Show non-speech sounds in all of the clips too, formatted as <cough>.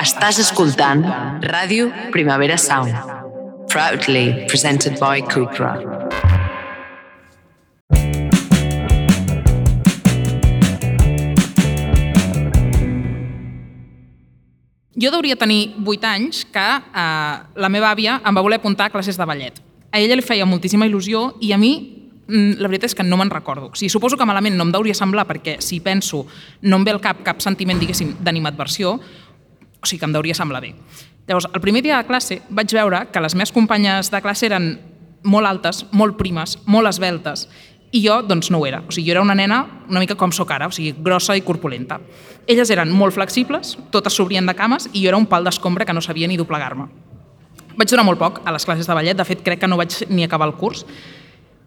Estàs escoltant Ràdio Primavera Sound. Proudly presented by Cupra. Jo hauria tenir 8 anys que eh, la meva àvia em va voler apuntar a classes de ballet. A ella li feia moltíssima il·lusió i a mi mm, la veritat és que no me'n recordo. O sigui, suposo que malament no em deuria semblar perquè si penso no em ve al cap cap sentiment, diguéssim, d'animadversió, o sigui que em deuria semblar bé. Llavors, el primer dia de classe vaig veure que les meves companyes de classe eren molt altes, molt primes, molt esbeltes, i jo, doncs, no ho era. O sigui, jo era una nena una mica com sóc ara, o sigui, grossa i corpulenta. Elles eren molt flexibles, totes s'obrien de cames, i jo era un pal d'escombra que no sabia ni doblegar-me. Vaig durar molt poc a les classes de ballet, de fet, crec que no vaig ni acabar el curs,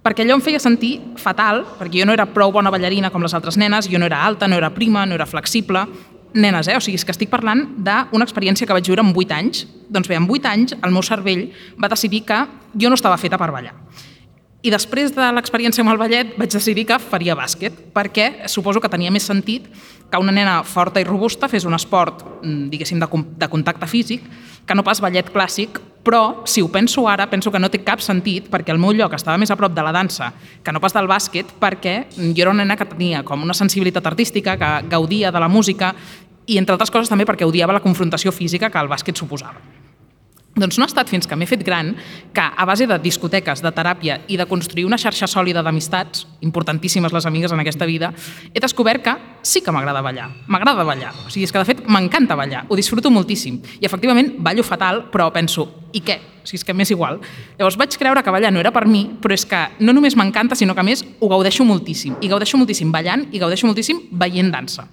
perquè allò em feia sentir fatal, perquè jo no era prou bona ballarina com les altres nenes, jo no era alta, no era prima, no era flexible, nenes, eh? O sigui, és que estic parlant d'una experiència que vaig viure amb 8 anys. Doncs bé, amb 8 anys el meu cervell va decidir que jo no estava feta per ballar. I després de l'experiència amb el ballet vaig decidir que faria bàsquet, perquè suposo que tenia més sentit que una nena forta i robusta fes un esport, mm, diguéssim, de, de contacte físic, que no pas ballet clàssic, però si ho penso ara, penso que no té cap sentit perquè el meu lloc estava més a prop de la dansa que no pas del bàsquet, perquè jo era una nena que tenia com una sensibilitat artística, que gaudia de la música i, entre altres coses, també perquè odiava la confrontació física que el bàsquet suposava. Doncs no ha estat fins que m'he fet gran que, a base de discoteques, de teràpia i de construir una xarxa sòlida d'amistats, importantíssimes les amigues en aquesta vida, he descobert que sí que m'agrada ballar. M'agrada ballar. O sigui, és que, de fet, m'encanta ballar. Ho disfruto moltíssim. I, efectivament, ballo fatal, però penso, i què? O sigui, és que m'és igual. Llavors vaig creure que ballar no era per mi, però és que no només m'encanta, sinó que, a més, ho gaudeixo moltíssim. I gaudeixo moltíssim ballant i gaudeixo moltíssim veient dansa.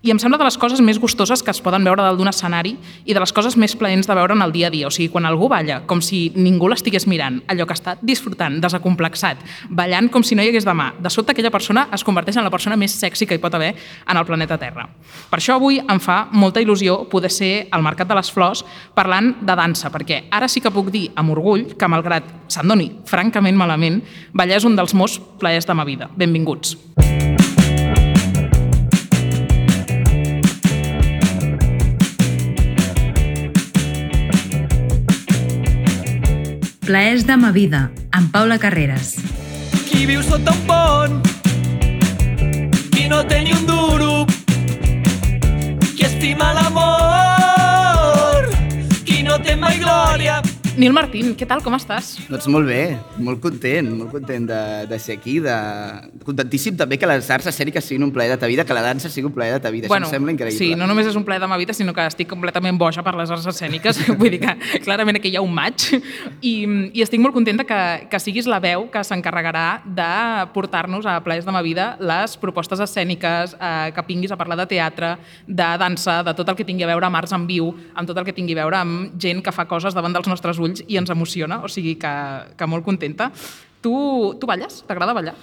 I em sembla de les coses més gustoses que es poden veure dalt d'un escenari i de les coses més plaents de veure en el dia a dia. O sigui, quan algú balla com si ningú l'estigués mirant, allò que està disfrutant, desacomplexat, ballant com si no hi hagués demà, de sobte aquella persona es converteix en la persona més sexy que hi pot haver en el planeta Terra. Per això avui em fa molta il·lusió poder ser al Mercat de les Flors parlant de dansa, perquè ara sí que puc dir amb orgull que, malgrat se'n doni francament malament, ballar és un dels meus plaers de ma vida. Benvinguts. Plaers de ma vida, amb Paula Carreras. Qui viu sota un pont, qui no té ni un duro, qui estima l'amor, qui no té mai glòria, Nil Martín, què tal, com estàs? Doncs molt bé, molt content, molt content de, de ser aquí, de... contentíssim també que les arts escèniques siguin un plaer de ta vida, que la dansa sigui un plaer de ta vida, bueno, això em sembla increïble. Sí, no només és un plaer de ma vida, sinó que estic completament boja per les arts escèniques, <laughs> vull dir que clarament aquí hi ha un maig, i, i estic molt contenta que, que siguis la veu que s'encarregarà de portar-nos a plaers de ma vida les propostes escèniques, eh, que vinguis a parlar de teatre, de dansa, de tot el que tingui a veure amb arts en viu, amb tot el que tingui a veure amb gent que fa coses davant dels nostres ulls i ens emociona, o sigui que, que molt contenta. Tu, tu balles? T'agrada ballar?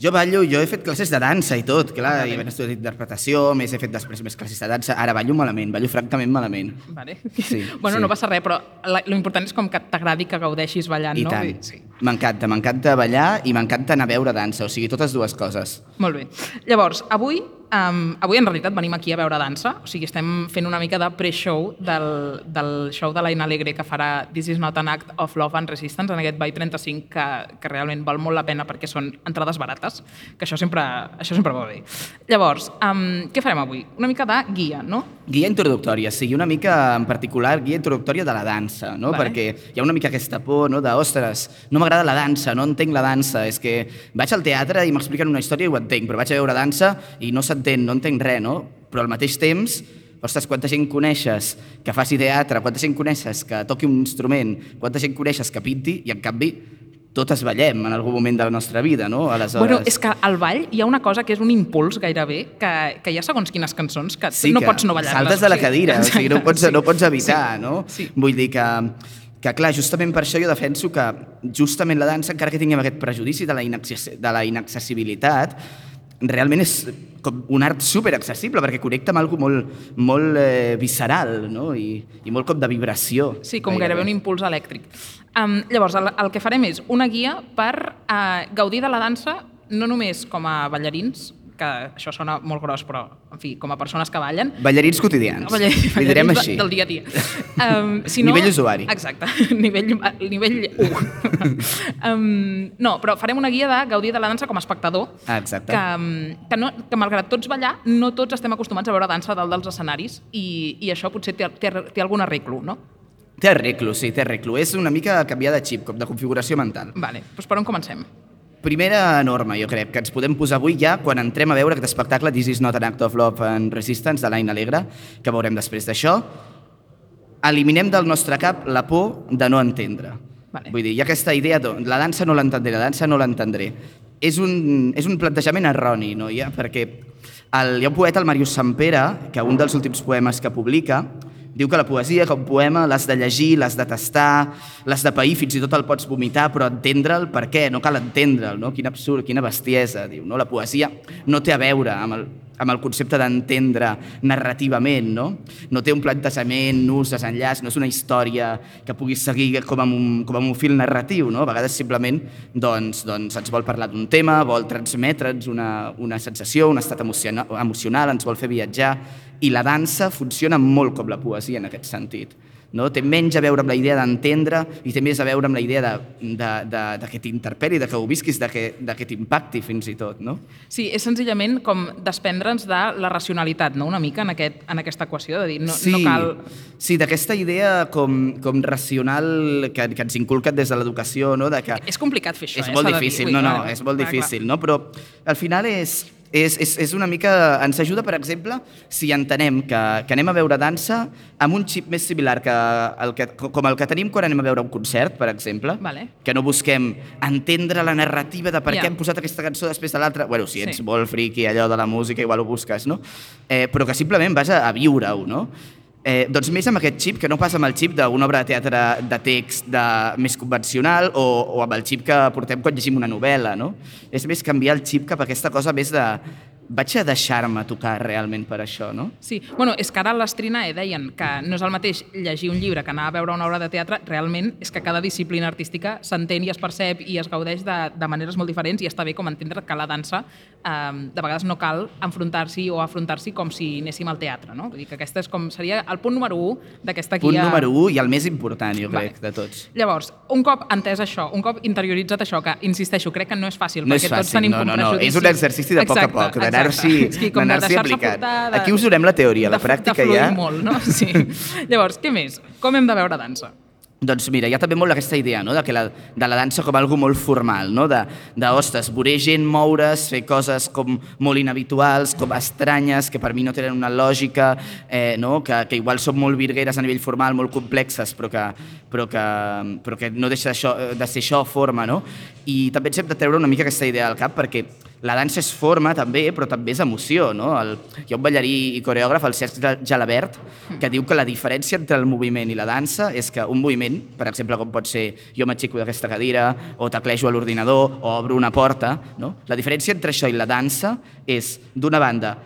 Jo ballo, jo he fet classes de dansa i tot, clar, i he estudiat interpretació, més he fet després més classes de dansa, ara ballo malament, ballo francament malament. Vale. Sí, <laughs> bueno, sí. no passa res, però la, lo important és com que t'agradi que gaudeixis ballant, I no? tant. Sí. M'encanta, m'encanta ballar i m'encanta anar a veure dansa, o sigui, totes dues coses. Molt bé. Llavors, avui, um, avui en realitat venim aquí a veure dansa, o sigui, estem fent una mica de pre-show del, del show de l'Aina Alegre que farà This is not an act of love and resistance en aquest Ball 35 que, que realment val molt la pena perquè són entrades barates, que això sempre, això sempre va bé. Llavors, um, què farem avui? Una mica de guia, no? Guia introductòria, sigui una mica en particular guia introductòria de la dansa, no? Vale. Perquè hi ha una mica aquesta por, no?, de, ostres, no m'agrada la dansa, no entenc la dansa, és que vaig al teatre i m'expliquen una història i ho entenc, però vaig a veure dansa i no s'entén, no entenc res, no? Però al mateix temps, ostres, quanta gent coneixes que faci teatre, quanta gent coneixes que toqui un instrument, quanta gent coneixes que pinti i en canvi totes ballem en algun moment de la nostra vida, no? Aleshores... Bueno, és que al ball hi ha una cosa que és un impuls gairebé, que, que hi ha segons quines cançons que sí no que pots no ballar-les. Saltes de la cadira, o sigui, no pots, <laughs> sí. no pots evitar, sí. no? Sí. Vull dir que, que, clar, justament per això jo defenso que justament la dansa, encara que tinguem aquest prejudici de la, de la inaccessibilitat, realment és com un art superaccessible perquè connecta amb algo molt, molt eh, visceral no? I, i molt com de vibració. Sí, com gairebé un impuls elèctric. Um, llavors, el, el que farem és una guia per uh, gaudir de la dansa no només com a ballarins, que això sona molt gros, però, en fi, com a persones que ballen, Ballarins quotidians. Ballarins, Li direm així. de- Del dia a dia. Um, si no, Nivell usuari. Exacte, <laughs> nivell, nivell 1. <laughs> um, no, però farem una guia de gaudir de la dansa com a espectador, Ah, exacte. que, um, que, no, que malgrat tots ballar, no tots estem acostumats a veure dansa dalt dels escenaris i, i això potser té, té, té algun arreglo, no? Té arreglo, sí, té arreglo. És una mica canviar de xip, com de configuració mental. Vale, doncs per on comencem? Primera norma, jo crec, que ens podem posar avui ja quan entrem a veure aquest espectacle This is not an act of love and resistance de l'Aina Alegre, que veurem després d'això. Eliminem del nostre cap la por de no entendre. Vale. Vull dir, hi ha aquesta idea de la dansa no l'entendré, la dansa no l'entendré. És un, és un plantejament erroni, no? Ja, perquè el, hi ha un poeta, el Màrius Sampere, que un dels últims poemes que publica diu que la poesia, com poema, l'has de llegir, l'has de tastar, l'has de pair, fins i tot el pots vomitar, però entendre'l per què? No cal entendre'l, no? Quin absurd, quina bestiesa, diu. No? La poesia no té a veure amb el, amb el concepte d'entendre narrativament, no? No té un plantejament, nus, desenllaç, no és una història que puguis seguir com amb un, com amb un fil narratiu, no? A vegades simplement doncs, doncs ens vol parlar d'un tema, vol transmetre'ns una, una sensació, un estat emocional, emocional, ens vol fer viatjar, i la dansa funciona molt com la poesia en aquest sentit. No? Té menys a veure amb la idea d'entendre i té més a veure amb la idea de, de, de, de que t'interpel·li, de que ho visquis, de que, de que t'impacti fins i tot. No? Sí, és senzillament com desprendre'ns de la racionalitat, no? una mica, en, aquest, en aquesta equació, de dir, no, sí, no cal... sí d'aquesta idea com, com racional que, que ens inculquen des de l'educació, no? de que És complicat fer això, és eh? molt dir. difícil, Ui, no, no, clar, és molt clar, difícil, no? però al final és, és, és, és una mica... Ens ajuda, per exemple, si entenem que, que anem a veure dansa amb un xip més similar que el que, com el que tenim quan anem a veure un concert, per exemple, Vale. que no busquem entendre la narrativa de per Ja. què hem posat aquesta cançó després de l'altra. Bueno, si ets Sí. molt friqui allò de la música, igual ho busques, no? Eh, però que simplement vas a, a viure-ho, no? Eh, doncs més amb aquest xip que no passa amb el xip d'una obra de teatre de text de, més convencional o, o amb el xip que portem quan llegim una novel·la, no? És més canviar el xip cap a aquesta cosa més de vaig a deixar-me tocar realment per això, no? Sí, bueno, és que ara a l'Estrinae deien que no és el mateix llegir un llibre que anar a veure una obra de teatre, realment és que cada disciplina artística s'entén i es percep i es gaudeix de, de maneres molt diferents i està bé com entendre que la dansa eh, de vegades no cal enfrontar-s'hi o afrontar-s'hi com si anéssim al teatre, no? Vull dir que aquesta és com seria el punt número 1 d'aquesta guia. Punt número 1 i el més important, jo Vale. crec, de tots. Llavors, un cop entès això, un cop interioritzat això, que insisteixo, crec que no és fàcil, No és perquè tots fàcil, tenim no, no, no. És un exercici de poc a poc, d'anar-s'hi Sí, com de d'anar-s'hi aplicant. Aquí us donem la teoria, la pràctica de ja... molt, no? <laughs> Sí. Llavors, què més? Com hem de veure dansa? Doncs mira, hi ha també molt aquesta idea no? de, que la, de la dansa com algo molt formal, no? de, de ostres, veure gent moure's, fer coses com molt inhabituals, com estranyes, que per mi no tenen una lògica, eh, no? que, que igual són molt virgueres a nivell formal, molt complexes, però que, però que, però que no deixa això, de ser això forma. No? I també ens hem de treure una mica aquesta idea al cap, perquè la dansa és forma també, però també és emoció. No? El, hi ha un ballarí i coreògraf, el Cesc Jalabert, que diu que la diferència entre el moviment i la dansa és que un moviment, per exemple, com pot ser jo m'aixeco d'aquesta cadira, o teclejo a l'ordinador, o obro una porta, no? la diferència entre això i la dansa és, d'una banda,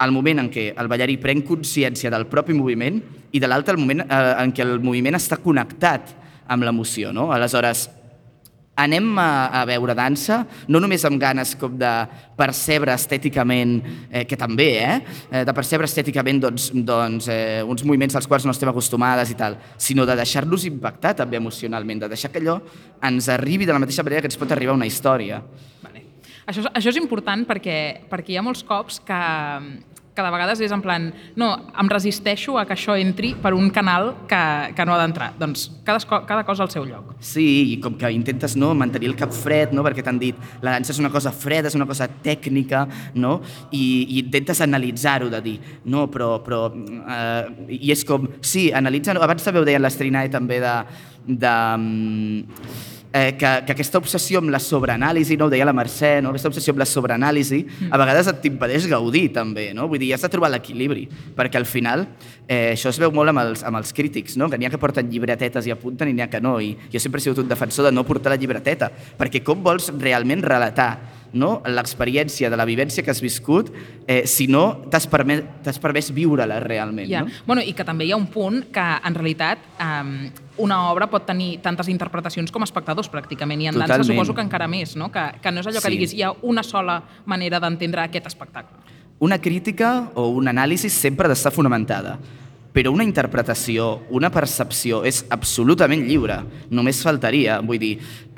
el moment en què el ballarí pren consciència del propi moviment i de l'altre el moment eh, en què el moviment està connectat amb l'emoció. No? Aleshores, anem a, a veure dansa, no només amb ganes com de percebre estèticament, eh, que també, eh, eh, de percebre estèticament doncs, doncs, eh, uns moviments als quals no estem acostumades i tal, sinó de deixar-nos impactar també emocionalment, de deixar que allò ens arribi de la mateixa manera que ens pot arribar una història. Vale. Això, això és important perquè, perquè hi ha molts cops que, que de vegades és en plan, no, em resisteixo a que això entri per un canal que, que no ha d'entrar. Doncs cada, cada cosa al seu lloc. Sí, i com que intentes no, mantenir el cap fred, no, perquè t'han dit la dansa és una cosa freda, és una cosa tècnica, no? I, i intentes analitzar-ho, de dir, no, però... però eh, I és com, sí, analitza-ho. Abans també ho deia l'Estrinae també de... de mm, eh, que, que aquesta obsessió amb la sobreanàlisi, no? ho deia la Mercè, no? aquesta obsessió amb la sobreanàlisi, a vegades et t'impedeix gaudir també, no? vull dir, has de trobar l'equilibri, perquè al final eh, això es veu molt amb els, amb els crítics, no? que n'hi ha que porten llibretetes i apunten i n'hi ha que no, i jo sempre he sigut un defensor de no portar la llibreteta, perquè com vols realment relatar no? l'experiència de la vivència que has viscut eh, si no t'has permès, permès viure-la realment. Ja. No? Bueno, I que també hi ha un punt que, en realitat, um, una obra pot tenir tantes interpretacions com espectadors, pràcticament, i en dansa Totalment. suposo que encara més, no? que, que no és allò que Sí. diguis hi ha una sola manera d'entendre aquest espectacle. Una crítica o un anàlisi sempre ha d'estar fonamentada, però una interpretació, una percepció és absolutament lliure, només faltaria, vull dir,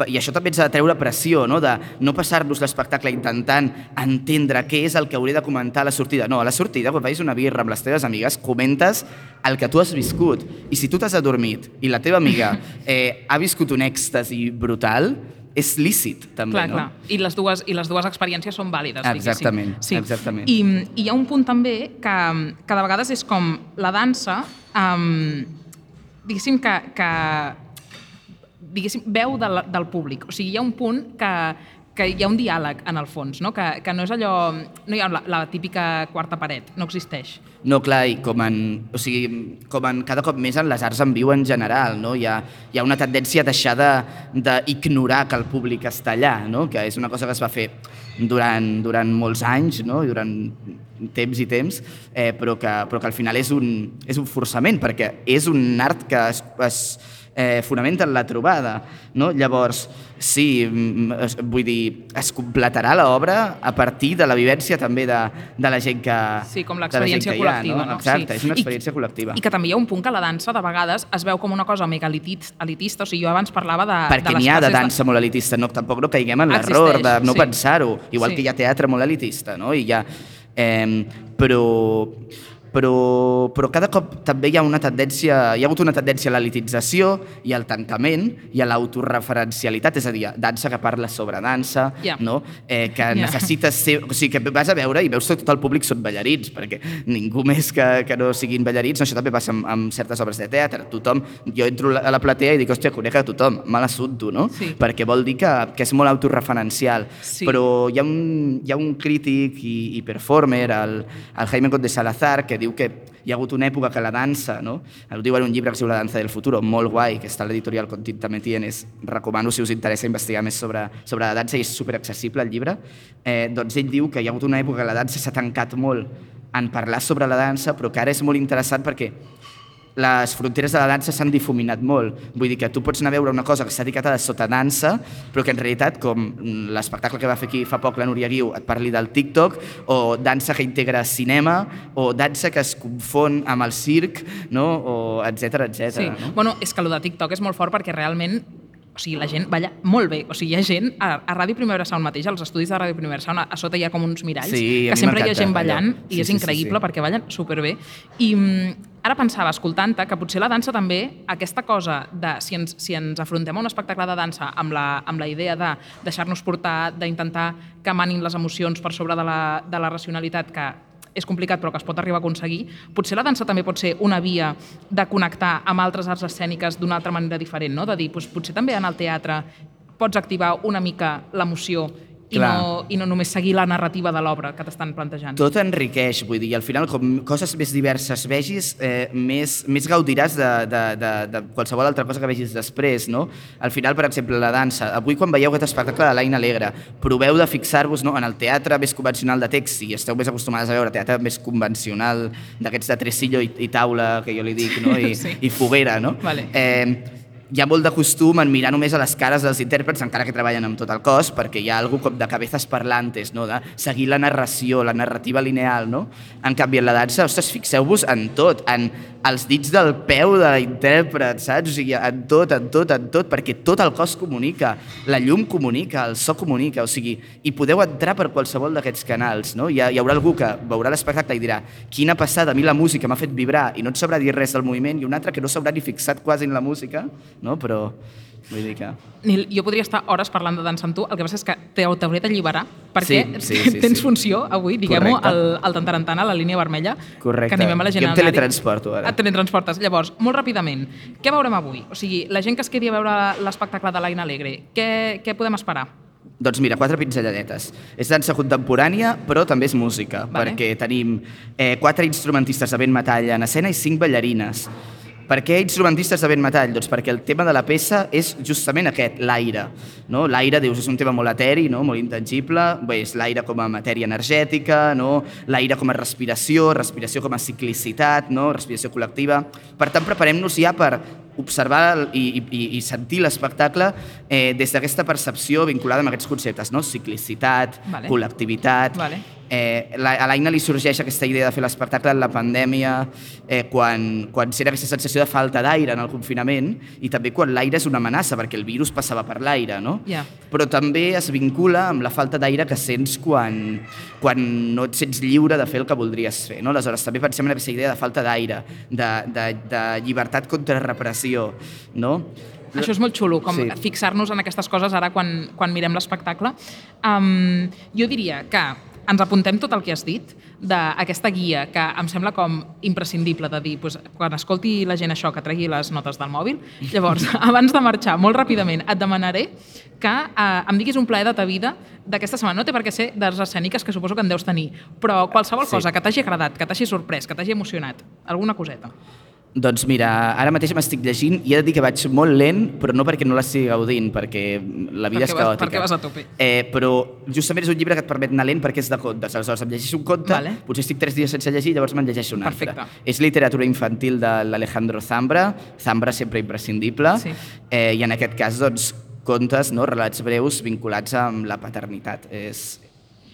i això també ens ha de treure pressió, no? de no passar-nos l'espectacle intentant entendre què és el que hauré de comentar a la sortida. No, a la sortida, quan vagis una birra amb les teves amigues, comentes el que tu has viscut. I si tu t'has adormit i la teva amiga <laughs> eh, ha viscut un èxtasi brutal, és lícit, també, Clar, no? clar. I les, dues, I les dues experiències són vàlides, diguéssim. Exactament, exactament. I, I hi ha un punt també que, que de vegades és com la dansa, um, diguéssim que, que diguéssim, veu de la, del públic. O sigui, hi ha un punt que, que hi ha un diàleg en el fons, no? Que, que no és allò... No hi ha la, la típica quarta paret, no existeix. No, clar, i com en, o sigui, com en cada cop més en les arts en viu en general, no? Hi ha, hi ha una tendència a deixar de- d'ignorar que el públic està allà, no? Que és una cosa que es va fer durant, durant molts anys, no? I durant temps i temps, eh, però, que, però que al final és un, és un forçament, perquè és un art que es, es eh, fonamenta en la trobada. No? Llavors, sí, mm, es, vull dir, es completarà l'obra a partir de la vivència també de, de la gent que Sí, com de l'experiència hi ha, col·lectiva. No? Exacte, sí. és una I- experiència col·lectiva. I que també hi ha un punt que la dansa, de vegades, es veu com una cosa mega elitit, elitista. O sigui, jo abans parlava de, perquè de n'hi ha de dansa molt elitista, no, tampoc no caiguem en l'error de no sí. pensar-ho, igual Sí. que hi ha teatre molt elitista, no? I hi ha, eh, però, però, però cada cop també hi ha una tendència, hi ha hagut una tendència a l'elitització i al tancament i a l'autoreferencialitat, és a dir, dansa que parla sobre dansa, Ja. no? eh, que Ja. necessites ser... O sigui, que vas a veure i veus que tot el públic són ballarins, perquè ningú més que, que no siguin ballarins, no, això també passa amb, amb certes obres de teatre, tothom, jo entro a la platea i dic, hòstia, conec a tothom, me l'assunto, no? Sí. Perquè vol dir que, que és molt autorreferencial, Sí. però hi ha un, hi ha un crític i, i performer, el, el Jaime Conde Salazar, que diu que hi ha hagut una època que la dansa, no? ho diu en un llibre que es diu La danza del futuro, molt guai, que està a l'editorial Contit també tienes, recomano si us interessa investigar més sobre, sobre la dansa i és superaccessible el llibre, eh, doncs ell diu que hi ha hagut una època que la dansa s'ha tancat molt en parlar sobre la dansa, però que ara és molt interessant perquè les fronteres de la dansa s'han difuminat molt. Vull dir que tu pots anar a veure una cosa que s'ha dedicat a la sotadansa, però que en realitat, com l'espectacle que va fer aquí fa poc la Núria Guiu, et parli del TikTok, o dansa que integra cinema, o dansa que es confon amb el circ, no? o etc etc. Sí. no? Bueno, és que el de TikTok és molt fort perquè realment o sigui, la gent balla molt bé. O sigui, hi ha gent a, a Ràdio Primavera Sound mateix, als estudis de Ràdio Primavera Sound, a, a sota hi ha com uns miralls, Sí, que sempre hi ha gent ballant allò. i Sí, és sí, sí, increïble sí. perquè ballen superbé. I mm, ara pensava, escoltant-te, que potser la dansa també, aquesta cosa de si ens, si ens afrontem a un espectacle de dansa amb la, amb la idea de deixar-nos portar, d'intentar que manin les emocions per sobre de la, de la racionalitat, que és complicat però que es pot arribar a aconseguir, potser la dansa també pot ser una via de connectar amb altres arts escèniques d'una altra manera diferent, no? de dir, doncs, potser també en el teatre pots activar una mica l'emoció i Clar. no, i no només seguir la narrativa de l'obra que t'estan plantejant. Tot enriqueix, vull dir, i al final com coses més diverses vegis, eh, més, més gaudiràs de, de, de, de qualsevol altra cosa que vegis després, no? Al final, per exemple, la dansa. Avui quan veieu aquest espectacle de l'Aina Alegre, proveu de fixar-vos no, en el teatre més convencional de text, si esteu més acostumades a veure teatre més convencional, d'aquests de tresillo i, i taula, que jo li dic, no? <laughs> I, Sí. i foguera, no? Vale. Eh, hi ha molt de costum en mirar només a les cares dels intèrprets, encara que treballen amb tot el cos, perquè hi ha algú com de cabezas parlantes, no? de seguir la narració, la narrativa lineal. No? En canvi, en la dansa, ostres, fixeu-vos en tot, en els dits del peu de l'intèrpret, saps? O sigui, en tot, en tot, en tot, perquè tot el cos comunica, la llum comunica, el so comunica, o sigui, i podeu entrar per qualsevol d'aquests canals, no? Hi, ha, hi haurà algú que veurà l'espectacle i dirà quina passada, a mi la música m'ha fet vibrar i no et sabrà dir res del moviment, i un altre que no s'haurà ni fixat quasi en la música, no? Però vull dir que... Nil, jo podria estar hores parlant de dansa amb tu, el que passa és que t'hau- t'hauré d'alliberar perquè Sí, <laughs> sí, sí, tens sí. funció avui, diguem-ho, al, al Tantarantana, a la línia vermella, Correcte. que animem a la gent Jo em teletransporto, ara. Et teletransportes. Llavors, molt ràpidament, què veurem avui? O sigui, la gent que es quedi a veure l'espectacle de l'Aina Alegre, què, què podem esperar? Doncs mira, quatre pinzelladetes. És dansa contemporània, però també és música, Vale. perquè tenim eh, quatre instrumentistes de vent metall en escena i cinc ballarines. Per què instrumentistes de vent metall? Doncs perquè el tema de la peça és justament aquest, l'aire. No? L'aire, dius, és un tema molt eteri, no? molt intangible, bé, és l'aire com a matèria energètica, no? l'aire com a respiració, respiració com a ciclicitat, no? respiració col·lectiva. Per tant, preparem-nos ja per observar i, i, i sentir l'espectacle eh, des d'aquesta percepció vinculada amb aquests conceptes, no? ciclicitat, Vale. col·lectivitat... Vale. Eh, la, a l'Aina li sorgeix aquesta idea de fer l'espectacle en la pandèmia, eh, quan, quan era aquesta sensació de falta d'aire en el confinament i també quan l'aire és una amenaça, perquè el virus passava per l'aire, no? Ja. Però també es vincula amb la falta d'aire que sents quan, quan no et sents lliure de fer el que voldries fer, no? Aleshores, també pensem en aquesta idea de falta d'aire, de, de, de llibertat contra repressió, no? Això és molt xulo, com Sí. fixar-nos en aquestes coses ara quan, quan mirem l'espectacle. Um, jo diria que ens apuntem tot el que has dit d'aquesta guia que em sembla com imprescindible de dir, doncs, quan escolti la gent això, que tregui les notes del mòbil, llavors, <laughs> abans de marxar, molt ràpidament, et demanaré que eh, em diguis un plaer de ta vida d'aquesta setmana. No té per què ser d'arts escèniques, que suposo que en deus tenir, però qualsevol Sí. cosa que t'hagi agradat, que t'hagi sorprès, que t'hagi emocionat, alguna coseta. Doncs mira, ara mateix m'estic llegint i he de dir que vaig molt lent, però no perquè no l'estigui gaudint, perquè la vida Perquè és vas- caòtica. perquè vas a tope. Eh, però justament és un llibre que et permet anar lent perquè és de contes. Aleshores, em llegeixo un conte, Vale. potser estic tres dies sense llegir, llavors me'n llegeixo un altre. Perfecte. És literatura infantil de l'Alejandro Zambra, Zambra sempre imprescindible, Sí. eh, i en aquest cas, doncs, contes, no? relats breus vinculats amb la paternitat. És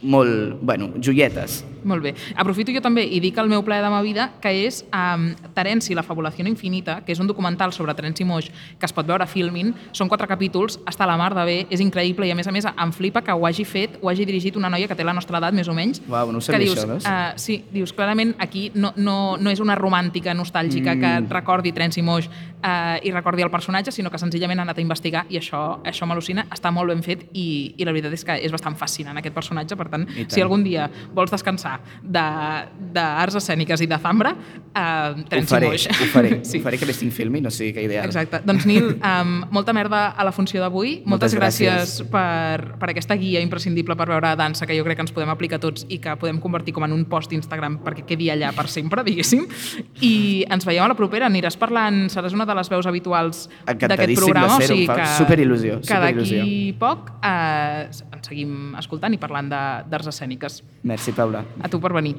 molt, bueno, joietes. Molt bé. Aprofito jo també i dic el meu plaer de ma vida, que és um, Terenci, la fabulació infinita, que és un documental sobre Terenci Moix que es pot veure a Filmin. Són quatre capítols, està a la mar de bé, és increïble i a més a més em flipa que ho hagi fet, ho hagi dirigit una noia que té la nostra edat, més o menys. Uau, no ho que sabia, dius, això, veus? Uh, sí, dius, clarament aquí no, no, no és una romàntica nostàlgica mm. que recordi Terenci Moix uh, i recordi el personatge, sinó que senzillament ha anat a investigar i això, això m'al·lucina, està molt ben fet i, i la veritat és que és bastant fascinant aquest personatge, per tant, I tant. si algun dia vols descansar d'arts escèniques i de zambra, eh, Ho Terenci faré, Moix. ho faré, <laughs> sí. ho faré que més tinc filmi, no sé què ideal. Exacte. Doncs Nil, um, molta merda a la funció d'avui. Moltes, Moltes gràcies, gràcies. per, per aquesta guia imprescindible per veure dansa que jo crec que ens podem aplicar tots i que podem convertir com en un post Instagram perquè quedi allà per sempre, <laughs> diguéssim. I ens veiem a la propera. Aniràs parlant, seràs una de les veus habituals d'aquest Encantadíssim programa. de ser-ho, em fa superil·lusió, Que d'aquí poc eh, seguim escoltant i parlant de- d'arts escèniques. Merci, Paula. A tu per venir.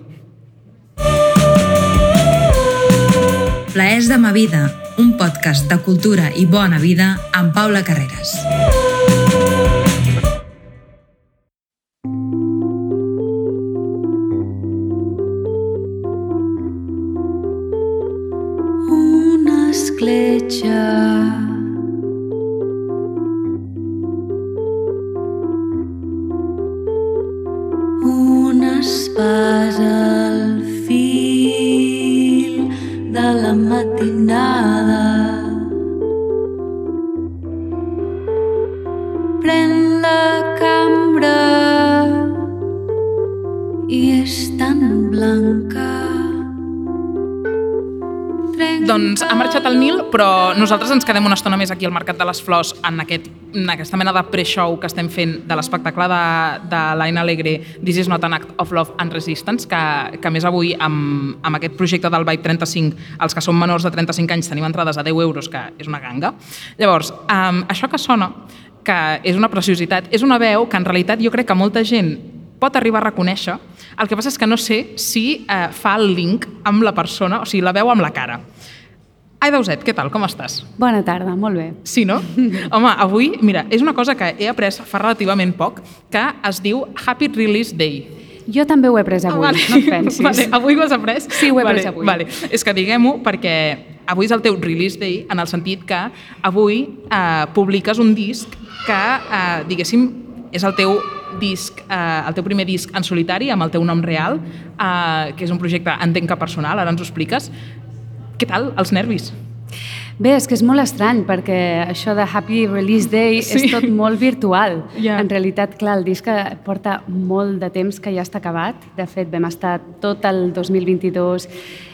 Plaers de ma vida, un podcast de cultura i bona vida amb Paula Carreras. una escletxa. Nosaltres ens quedem una estona més aquí al Mercat de les Flors en, aquest, en aquesta mena de pre-show que estem fent de l'espectacle de, de l'Aina Alegre This is not an act of love and resistance, que, que més avui amb, amb aquest projecte del Vibe 35, els que són menors de 35 anys tenim entrades a 10 euros, que és una ganga. Llavors, um, això que sona, que és una preciositat, és una veu que en realitat jo crec que molta gent pot arribar a reconèixer, el que passa és que no sé si eh, fa el link amb la persona, o sigui, la veu amb la cara. Ai, Dauset, què tal? Com estàs? Bona tarda, molt bé. Sí, no? <laughs> Home, avui, mira, és una cosa que he après fa relativament poc, que es diu Happy Release Day. Jo també ho he pres avui, Ah, vale. no et pensis. <laughs> Vale, avui ho has après? Sí, ho he vale, avui. Vale. És que diguem-ho perquè avui és el teu release day en el sentit que avui eh, publiques un disc que, eh, diguéssim, és el teu disc, eh, el teu primer disc en solitari amb el teu nom real, eh, que és un projecte entenc que personal, ara ens ho expliques. Què tal, els nervis? Bé, és que és molt estrany perquè això de Happy Release Day Sí. és tot molt virtual. Ja. En realitat, clar, el disc porta molt de temps que ja està acabat. De fet, vam estar tot el 2022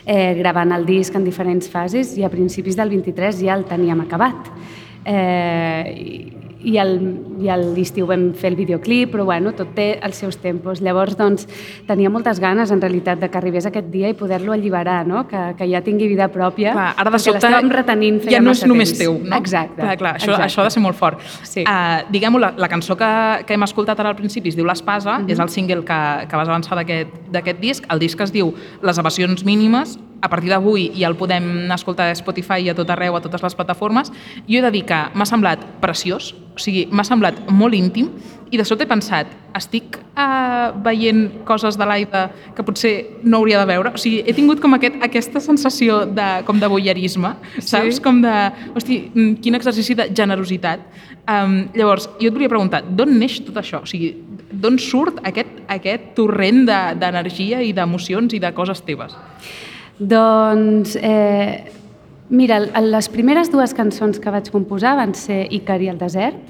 eh, gravant el disc en diferents fases i a principis del 23 ja el teníem acabat. Eh, i, el, i a l'estiu vam fer el videoclip, però bueno, tot té els seus tempos. Llavors, doncs, tenia moltes ganes, en realitat, de que arribés aquest dia i poder-lo alliberar, no? que, que ja tingui vida pròpia, Clar, ara de sobte l'estàvem retenint feia ja no és només temps. teu, no? Exacte. Clar, clar, això, exacte. això ha de ser molt fort. Sí. Uh, Diguem-ho, la, la cançó que, que hem escoltat ara al principi es diu L'Espasa, Mhm. és el single que, que vas avançar d'aquest disc. El disc es diu Les evasions mínimes, a partir d'avui ja el podem escoltar a Spotify i a tot arreu, a totes les plataformes. Jo he de dir que m'ha semblat preciós, o sigui, m'ha semblat molt íntim, i de sobte he pensat, estic uh, veient coses de l'Aida que potser no hauria de veure? O sigui, he tingut com aquest, aquesta sensació de, com de voyeurisme, saps? Com de, hosti, mm, quin exercici de generositat. Um, llavors, jo et volia preguntar, d'on neix tot això? O sigui, d'on surt aquest, aquest torrent de- d'energia de, i d'emocions i de coses teves? Doncs, eh, mira, les primeres dues cançons que vaig composar van ser Icar i el desert,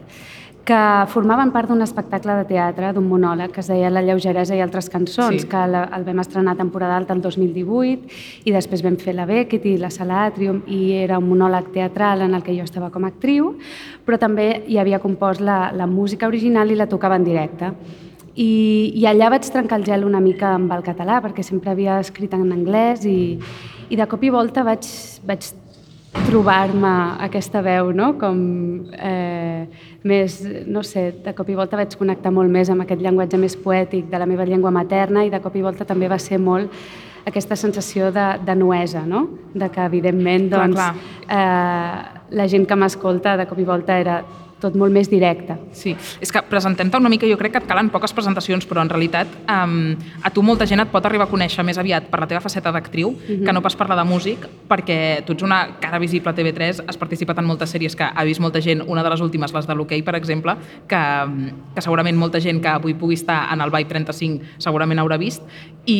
que formaven part d'un espectacle de teatre, d'un monòleg, que es deia La lleugeresa i altres cançons, Sí. que la, el vam estrenar a temporada alta el 2018 i després vam fer la Beckett i la Sala Atrium i era un monòleg teatral en el que jo estava com a actriu, però també hi havia compost la, la música original i la tocava en directe. I, I allà vaig trencar el gel una mica amb el català, perquè sempre havia escrit en anglès i, i de cop i volta vaig, vaig trobar-me aquesta veu, no? com eh, més, no sé, de cop i volta vaig connectar molt més amb aquest llenguatge més poètic de la meva llengua materna i de cop i volta també va ser molt aquesta sensació de, de nuesa, no? de que evidentment Clar, doncs, clar. Eh, la gent que m'escolta de cop i volta era tot molt més directe. Sí, és que presentem-te una mica, jo crec que et calen poques presentacions, però en realitat um, a tu molta gent et pot arribar a conèixer més aviat per la teva faceta d'actriu que no pas per la de músic, perquè tu ets una cara visible a TV3, has participat en moltes sèries que ha vist molta gent, una de les últimes, les de l'hoquei, per exemple, que, que segurament molta gent que avui pugui estar en el Vibe 35 segurament haurà vist, i,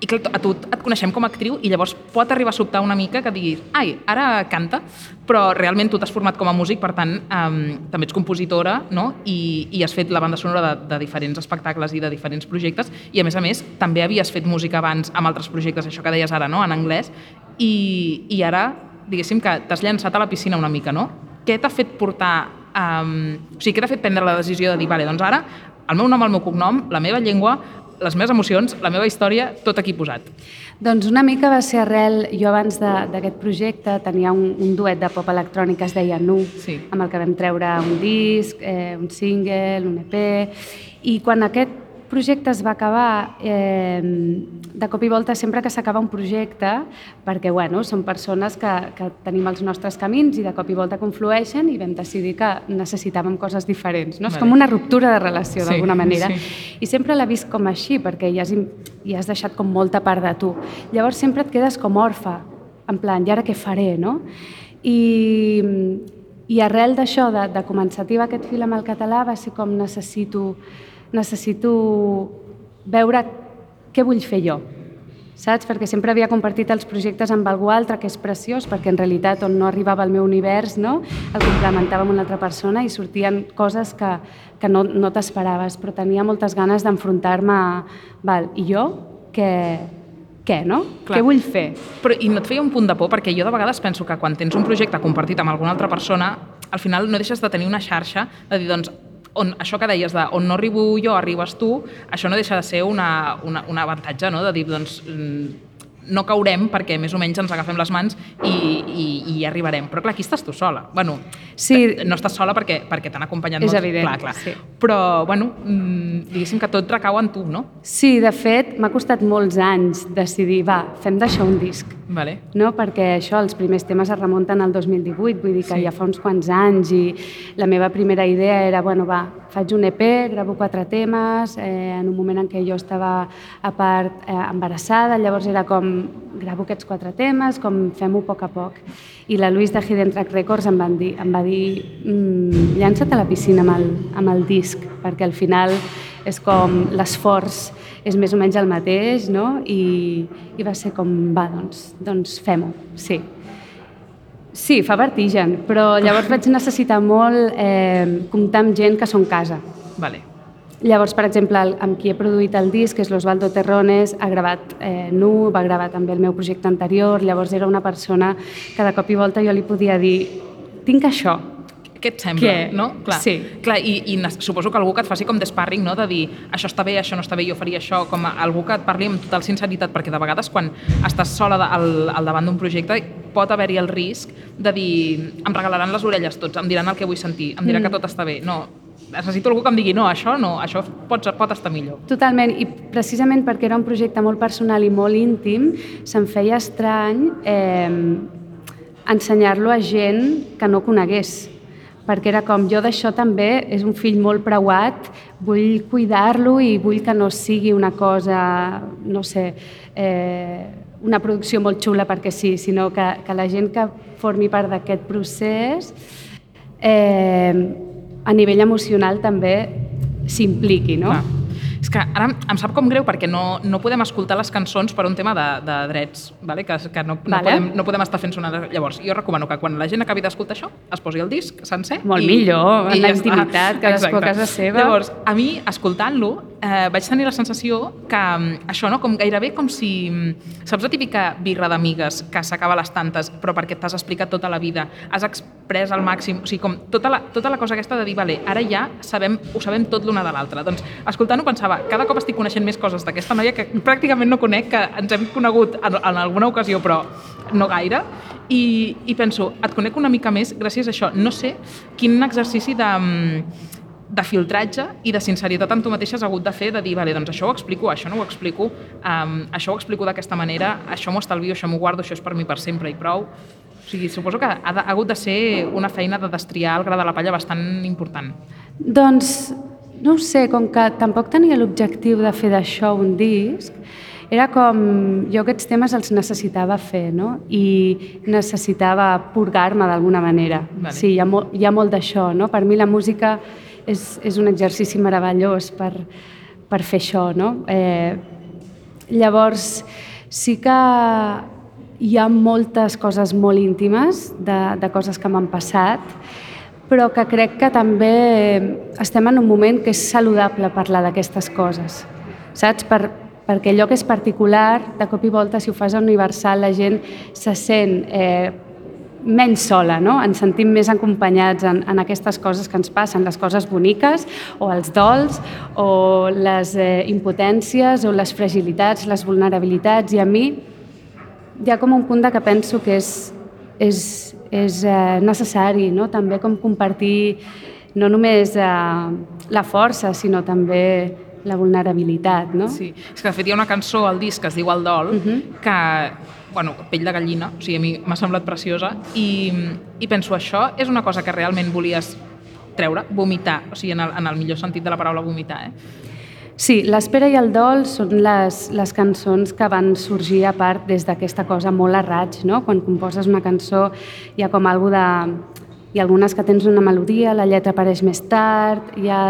i clar, a tu et coneixem com a actriu i llavors pot arribar a sobtar una mica que diguis ai, ara canta, però realment tu t'has format com a músic, per tant, um, també ets compositora no? I, i has fet la banda sonora de, de diferents espectacles i de diferents projectes i, a més a més, també havies fet música abans amb altres projectes, això que deies ara, no? en anglès, i, i ara, diguéssim que t'has llançat a la piscina una mica, no? Què t'ha fet portar... Um, o sigui, què t'ha fet prendre la decisió de dir, vale, doncs ara, el meu nom, el meu cognom, la meva llengua, les meves emocions, la meva història, tot aquí posat. Doncs una mica va ser arrel, jo abans d'aquest projecte tenia un, un duet de pop electrònic que es deia Nu, Sí. amb el que vam treure un disc, eh, un single, un EP, i quan aquest projecte es va acabar, eh, de cop i volta, sempre que s'acaba un projecte, perquè bueno, són persones que, que tenim els nostres camins i de cop i volta conflueixen i vam decidir que necessitàvem coses diferents. No? És Vale. com una ruptura de relació, Sí, d'alguna manera. sí. I sempre l'he vist com així, perquè ja has, ja has deixat com molta part de tu. Llavors sempre et quedes com orfe, en plan, i ara què faré, no? I, i arrel d'això, de, de començar a aquest fil amb el català, va ser com necessito, necessito veure què vull fer jo, saps? Perquè sempre havia compartit els projectes amb algú altre, que és preciós, perquè en realitat on no arribava al meu univers, no? el complementava amb una altra persona i sortien coses que, que no, no t'esperaves, però tenia moltes ganes d'enfrontar-me a... Val, I jo? Què, què, no? Clar. Què vull fer? Però i no et feia un punt de por? Perquè jo de vegades penso que quan tens un projecte compartit amb alguna altra persona, al final no deixes de tenir una xarxa de dir, doncs, on, això que deies de on no arribo jo, arribes tu, això no deixa de ser una, una, un avantatge, no? de dir, doncs, mm, no caurem perquè més o menys ens agafem les mans i, i, i arribarem. Però clar, aquí estàs tu sola. Bueno, Sí. no estàs sola perquè, perquè t'han acompanyat És molts. evident, Clar, clar. sí. Però, bueno, mm, diguéssim que tot recau en tu, no? Sí, de fet, m'ha costat molts anys decidir, va, fem d'això un disc. Vale. no? perquè això, els primers temes es remunten al 2018, vull dir que sí. ja fa uns quants anys i la meva primera idea era, bueno, va, faig un EP, gravo quatre temes, eh, en un moment en què jo estava a part eh, embarassada, llavors era com, gravo aquests quatre temes, com fem-ho a poc a poc. I la Luis de Hidden Track Records em, van dir, em va dir, mm, llança't a la piscina amb el, amb el disc, perquè al final és com l'esforç és més o menys el mateix, no? I, i va ser com, va, doncs, doncs fem-ho, sí. Sí, fa vertigen, però llavors vaig necessitar molt eh, comptar amb gent que són casa. Vale. Llavors, per exemple, el, amb qui he produït el disc, que és l'Osvaldo Terrones, ha gravat eh, Nu, va gravar també el meu projecte anterior, llavors era una persona que de cop i volta jo li podia dir tinc això, què et sembla? Què? No? Clar, Sí. Clar, i, i suposo que algú que et faci com d'esparring, no? de dir això està bé, això no està bé, jo faria això, com algú que et parli amb total sinceritat, perquè de vegades quan estàs sola de, al, al davant d'un projecte pot haver-hi el risc de dir em regalaran les orelles tots, em diran el que vull sentir, em dirà Mm. que tot està bé. No, necessito algú que em digui no, això no, això pot, pot estar millor. Totalment, i precisament perquè era un projecte molt personal i molt íntim, se'm feia estrany eh, ensenyar-lo a gent que no conegués perquè era com, jo d'això també és un fill molt preuat, vull cuidar-lo i vull que no sigui una cosa, no sé, eh, una producció molt xula perquè sí, sinó que, que la gent que formi part d'aquest procés eh, a nivell emocional també s'impliqui, no? Clar. És que ara em sap com greu perquè no, no podem escoltar les cançons per un tema de, de drets, vale? que, que no, no, Vale. podem, no podem estar fent sonar. Llavors, jo recomano que quan la gent acabi d'escoltar això, es posi el disc sencer. Molt millor, en la intimitat, cadascú a casa seva. Llavors, a mi, escoltant-lo, eh, vaig tenir la sensació que mm, això, no? com gairebé com si... mm, Saps la típica birra d'amigues que s'acaba a les tantes, però perquè t'has explicat tota la vida, has exprès al màxim, o sigui, com tota la, tota la cosa aquesta de dir, vale, ara ja sabem, ho sabem tot l'una de l'altra. Doncs, escoltant-ho pensava, cada cop estic coneixent més coses d'aquesta noia que pràcticament no conec, que ens hem conegut en, en alguna ocasió, però no gaire, i, i penso, et conec una mica més gràcies a això. No sé quin exercici de, mm, de filtratge i de sinceritat amb tu mateixa has hagut de fer, de dir, vale, doncs això ho explico, això no ho explico, um, això ho explico d'aquesta manera, això m'ho estalvio, això m'ho guardo, això és per mi per sempre i prou. O sigui, suposo que ha, de, ha hagut de ser una feina de destriar el gra de la palla bastant important. Doncs no ho sé, com que tampoc tenia l'objectiu de fer d'això un disc, era com, jo aquests temes els necessitava fer, no? I necessitava purgar-me d'alguna manera. Vale. Sí, hi ha, molt, hi ha molt d'això, no? Per mi la música és, és un exercici meravellós per, per fer això, no? Eh, llavors, sí que hi ha moltes coses molt íntimes de, de coses que m'han passat, però que crec que també estem en un moment que és saludable parlar d'aquestes coses, saps? Per, perquè allò que és particular, de cop i volta, si ho fas universal, la gent se sent eh, menys sola, no? ens sentim més acompanyats en, en aquestes coses que ens passen, les coses boniques o els dols o les eh, impotències o les fragilitats, les vulnerabilitats i a mi hi ha com un punt de que penso que és, és, és eh, necessari no? també com compartir no només eh, la força sinó també la vulnerabilitat, no? Sí, és que de fet hi ha una cançó al disc que es diu El dol, uh -huh. que, bueno, pell de gallina, o sigui, a mi m'ha semblat preciosa, i, i penso, això és una cosa que realment volies treure, vomitar, o sigui, en el, en el millor sentit de la paraula vomitar, eh? Sí, l'Espera i el Dol són les, les cançons que van sorgir a part des d'aquesta cosa molt a raig, no? Quan composes una cançó hi ha com algo de... Hi ha algunes que tens una melodia, la lletra apareix més tard, hi ha,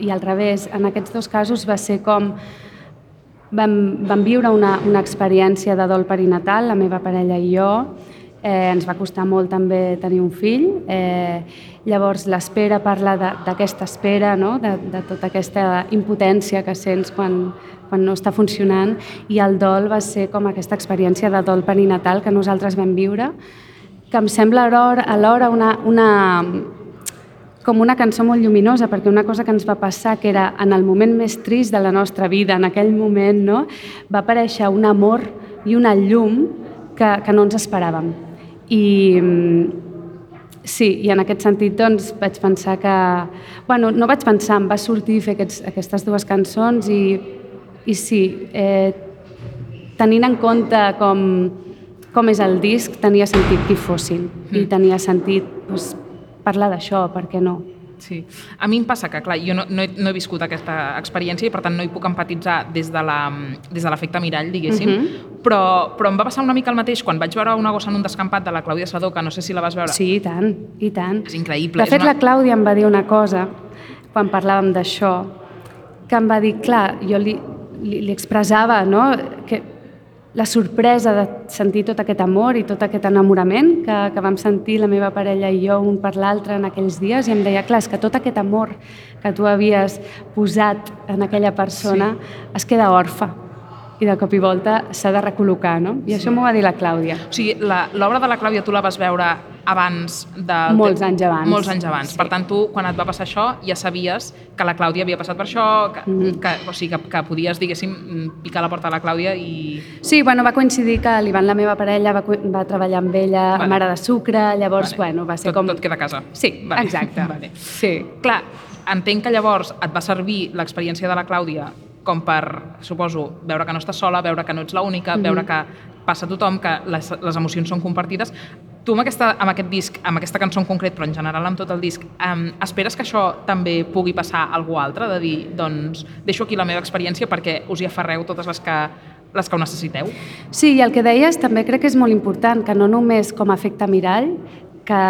i al revés. En aquests dos casos va ser com... Vam, vam viure una, una experiència de dol perinatal, la meva parella i jo, Eh, ens va costar molt també tenir un fill. Eh, llavors, l'espera parla d'aquesta espera, no? de, de tota aquesta impotència que sents quan, quan no està funcionant, i el dol va ser com aquesta experiència de dol perinatal que nosaltres vam viure, que em sembla alhora una, una, com una cançó molt lluminosa, perquè una cosa que ens va passar, que era en el moment més trist de la nostra vida, en aquell moment, no? va aparèixer un amor i una llum que, que no ens esperàvem. I mm, sí, i en aquest sentit doncs, vaig pensar que... Bueno, no vaig pensar, em va sortir fer aquests, aquestes dues cançons i, i sí, eh, tenint en compte com, com és el disc, tenia sentit que hi fossin i tenia sentit doncs, parlar d'això, per què no? Sí. A mi em passa que, clar, jo no, no, he, no he viscut aquesta experiència i, per tant, no hi puc empatitzar des de la- des de l'efecte mirall, diguéssim, Mhm. Però, però em va passar una mica el mateix quan vaig veure una gossa en un descampat de la Clàudia Sadó, que no sé si la vas veure. Sí, i tant, i tant. És increïble. De fet, una... la Clàudia em va dir una cosa, quan parlàvem d'això, que em va dir, clar, jo li, li, li expressava no? que la sorpresa de sentir tot aquest amor i tot aquest enamorament que, que vam sentir la meva parella i jo un per l'altre en aquells dies i em deia, clar, és que tot aquest amor que tu havies posat en aquella persona sí. es queda orfa i de cop i volta s'ha de recol·locar, no? I sí. això m'ho va dir la Clàudia. O sigui, l'obra de la Clàudia tu la vas veure abans del... Molts anys abans. Molts anys abans. Sí. Per tant, tu, quan et va passar això, ja sabies que la Clàudia havia passat per això, que, Mm-hmm. que, o sigui, que, que podies, diguéssim, picar a la porta de la Clàudia i... Sí, bueno, va coincidir que l'Ivan, la meva parella, va, va treballar amb ella Vale. a Mare de Sucre, llavors, Vale. bueno, va ser tot, com... Tot queda a casa. Sí, Vale. exacte. <laughs> Vale. Sí. Clar, entenc que llavors et va servir l'experiència de la Clàudia com per, suposo, veure que no estàs sola, veure que no ets l'única, Mhm. veure que passa a tothom, que les, les emocions són compartides. Tu amb, aquesta, amb aquest disc, amb aquesta cançó en concret, però en general amb tot el disc, um, esperes que això també pugui passar a algú altre? De dir, doncs, deixo aquí la meva experiència perquè us hi aferreu totes les que, les que ho necessiteu? Sí, i el que deies també crec que és molt important, que no només com a efecte mirall, que,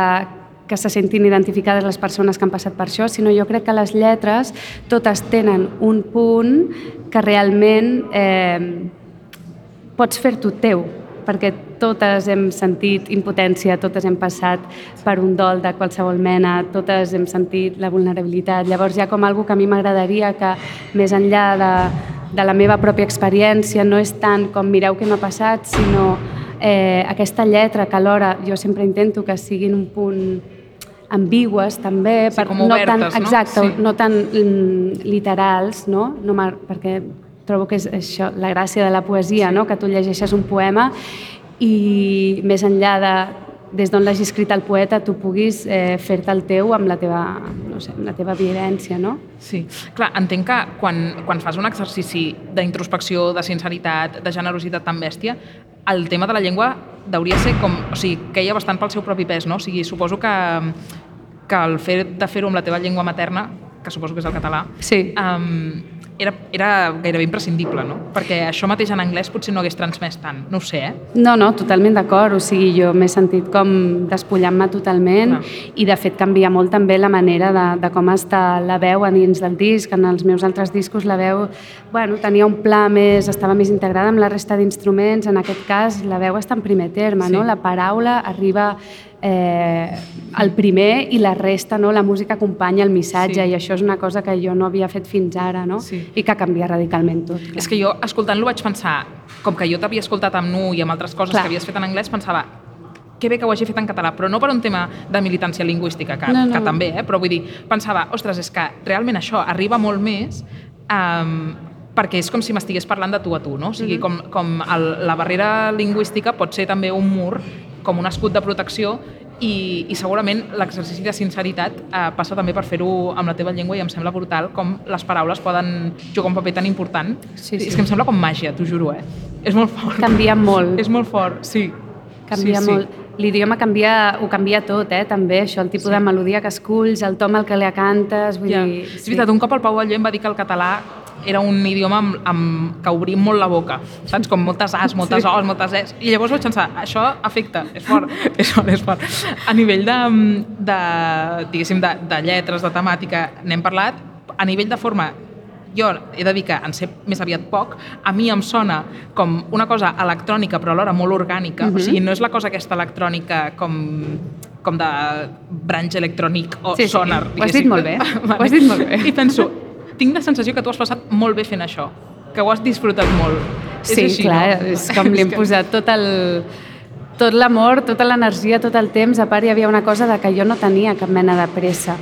que se sentin identificades les persones que han passat per això, sinó jo crec que les lletres totes tenen un punt que realment eh, pots fer-t'ho teu, perquè totes hem sentit impotència, totes hem passat per un dol de qualsevol mena, totes hem sentit la vulnerabilitat. Llavors hi ha com algo que a mi m'agradaria que, més enllà de, de la meva pròpia experiència, no és tant com mireu què m'ha passat, sinó eh, aquesta lletra que alhora jo sempre intento que siguin un punt ambigües també, Sí, com obertes, tan, no? exacte, Sí. no tan mm, literals, no? no perquè trobo que és això, la gràcia de la poesia, sí. no? que tu llegeixes un poema i més enllà de des d'on l'hagi escrit el poeta tu puguis eh, fer-te el teu amb la teva, no sé, amb la teva vivència, no? Sí, clar, entenc que quan, quan fas un exercici d'introspecció, de sinceritat, de generositat tan bèstia, el tema de la llengua hauria ser com... O sigui, queia bastant pel seu propi pes, no? O sigui, suposo que, que el fet de fer-ho amb la teva llengua materna, que suposo que és el català, Sí. um, era, era gairebé imprescindible, no? Perquè això mateix en anglès potser no hagués transmès tant, no ho sé, eh? No, no, totalment d'acord. O sigui, jo m'he sentit com despullant-me totalment Clar. i, de fet, canvia molt també la manera de, de com està la veu a dins del disc. En els meus altres discos la veu bueno, tenia un pla més, estava més integrada amb la resta d'instruments. En aquest cas, la veu està en primer terme, Sí. no? La paraula arriba eh, al primer i la resta, no? la música acompanya el missatge Sí. i això és una cosa que jo no havia fet fins ara no? Sí. i que canvia radicalment tot. Clar. És que jo, escoltant-lo, vaig pensar, com que jo t'havia escoltat amb Nu i amb altres coses Clar. que havies fet en anglès, pensava, que bé que ho hagi fet en català, però no per un tema de militància lingüística, que, No, no. que també, eh? però vull dir, pensava, ostres, és que realment això arriba molt més um, perquè és com si m'estigués parlant de tu a tu, no? O sigui, Mhm. com, com el, la barrera lingüística pot ser també un mur, com un escut de protecció, i, i segurament l'exercici de sinceritat eh, passa també per fer-ho amb la teva llengua i em sembla brutal com les paraules poden jugar un paper tan important. Sí, sí. És que em sembla com màgia, t'ho juro, eh? És molt fort. Canvia molt. És molt fort, sí. Canvia sí, sí. molt. L'idioma canvia, ho canvia tot, eh, també, això, el tipus Sí. de melodia que esculls, el to amb el que la cantes, vull Ja. dir... És veritat, un cop el Pau em va dir que el català era un idioma amb, amb, que obrim molt la boca, saps? Com moltes as, moltes Sí. os, moltes es. I llavors vaig pensar, això afecta, és fort, <laughs> és fort, és fort. A nivell de, de diguéssim, de, de lletres, de temàtica, n'hem parlat. A nivell de forma, jo he de dir que en sé més aviat poc, a mi em sona com una cosa electrònica però alhora molt orgànica, Mhm. o sigui, no és la cosa aquesta electrònica com com de branch electrònic o Sí, sí, sonar. ho has dit molt bé, <laughs> ho has dit molt bé. I penso, tinc la sensació que tu has passat molt bé fent això, que ho has disfrutat molt. Sí, és així, clar, no? és com li <laughs> hem posat tot el tot l'amor, tota l'energia, tot el temps. A part, hi havia una cosa de que jo no tenia cap mena de pressa.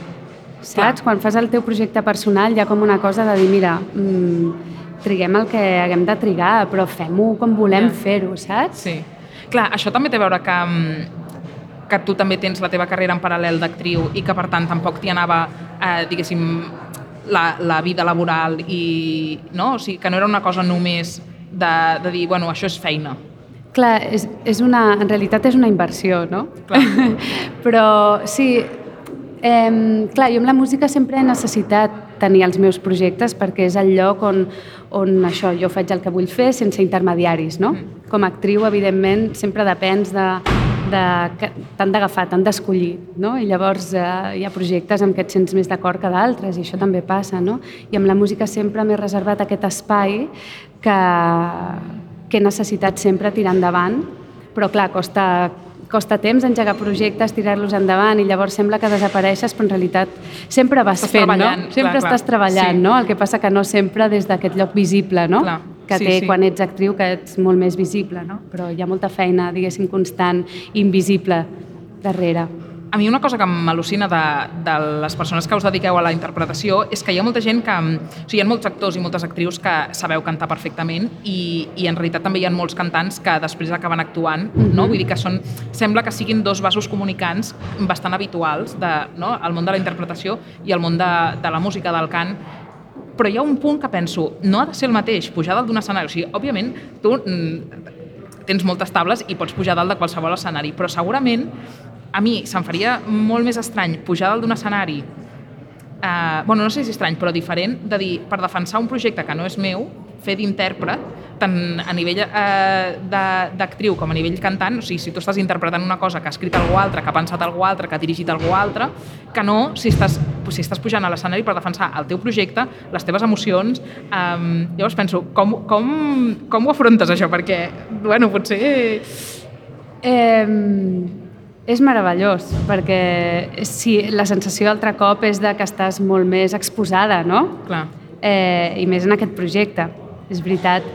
Saps? Clar. Quan fas el teu projecte personal hi ha com una cosa de dir, mira, mm, triguem el que haguem de trigar, però fem-ho com volem Ja. fer-ho, saps? Sí. Clar, això també té a veure que, mm, que tu també tens la teva carrera en paral·lel d'actriu i que, per tant, tampoc t'hi anava, eh, diguéssim, la, la vida laboral i... No? O sigui, que no era una cosa només de, de dir, bueno, això és feina. Clar, és, és una, en realitat és una inversió, no? Clar. <laughs> Però sí, eh, clar, jo amb la música sempre he necessitat tenir els meus projectes perquè és el lloc on, on això, jo faig el que vull fer sense intermediaris, no? Com a actriu, evidentment, sempre depens de, de que t'han d'agafar, t'han d'escollir, no? I llavors eh, hi ha projectes amb què et sents més d'acord que d'altres i això també passa, no? I amb la música sempre m'he reservat aquest espai que, que he necessitat sempre tirar endavant, però clar, costa, costa temps engegar projectes, tirar-los endavant i llavors sembla que desapareixes, però en realitat sempre vas Estàs fent, no? Sempre clar, clar. estàs treballant, Sí. no? El que passa que no sempre des d'aquest lloc visible, no? Clar, que sí, té sí. quan ets actriu, que ets molt més visible, no? Però hi ha molta feina, diguéssim, constant, invisible, darrere. A mi una cosa que m'al·lucina de, de les persones que us dediqueu a la interpretació és que hi ha molta gent que... O sigui, hi ha molts actors i moltes actrius que sabeu cantar perfectament i, i en realitat també hi ha molts cantants que després acaben actuant, mm -hmm. no? Vull dir que són, sembla que siguin dos vasos comunicants bastant habituals de, no? el món de la interpretació i el món de, de la música, del cant, però hi ha un punt que penso, no ha de ser el mateix pujar dalt d'un escenari, o sigui, òbviament tu mm, tens moltes tables i pots pujar dalt de qualsevol escenari, però segurament a mi se'm faria molt més estrany pujar dalt d'un escenari eh, bueno, no sé si estrany, però diferent, de dir, per defensar un projecte que no és meu, fer d'intèrpret, tant a nivell eh, de- d'actriu com a nivell cantant, o sigui, si tu estàs interpretant una cosa que ha escrit algú altre, que ha pensat algú altre, que ha dirigit algú altre, que no si estàs, si estàs pujant a l'escenari per defensar el teu projecte, les teves emocions. Eh, llavors penso, com, com, com ho afrontes això? Perquè, bueno, potser... Eh, és meravellós, perquè sí, la sensació altre cop és de que estàs molt més exposada, no? Clar. Eh, I més en aquest projecte, és veritat.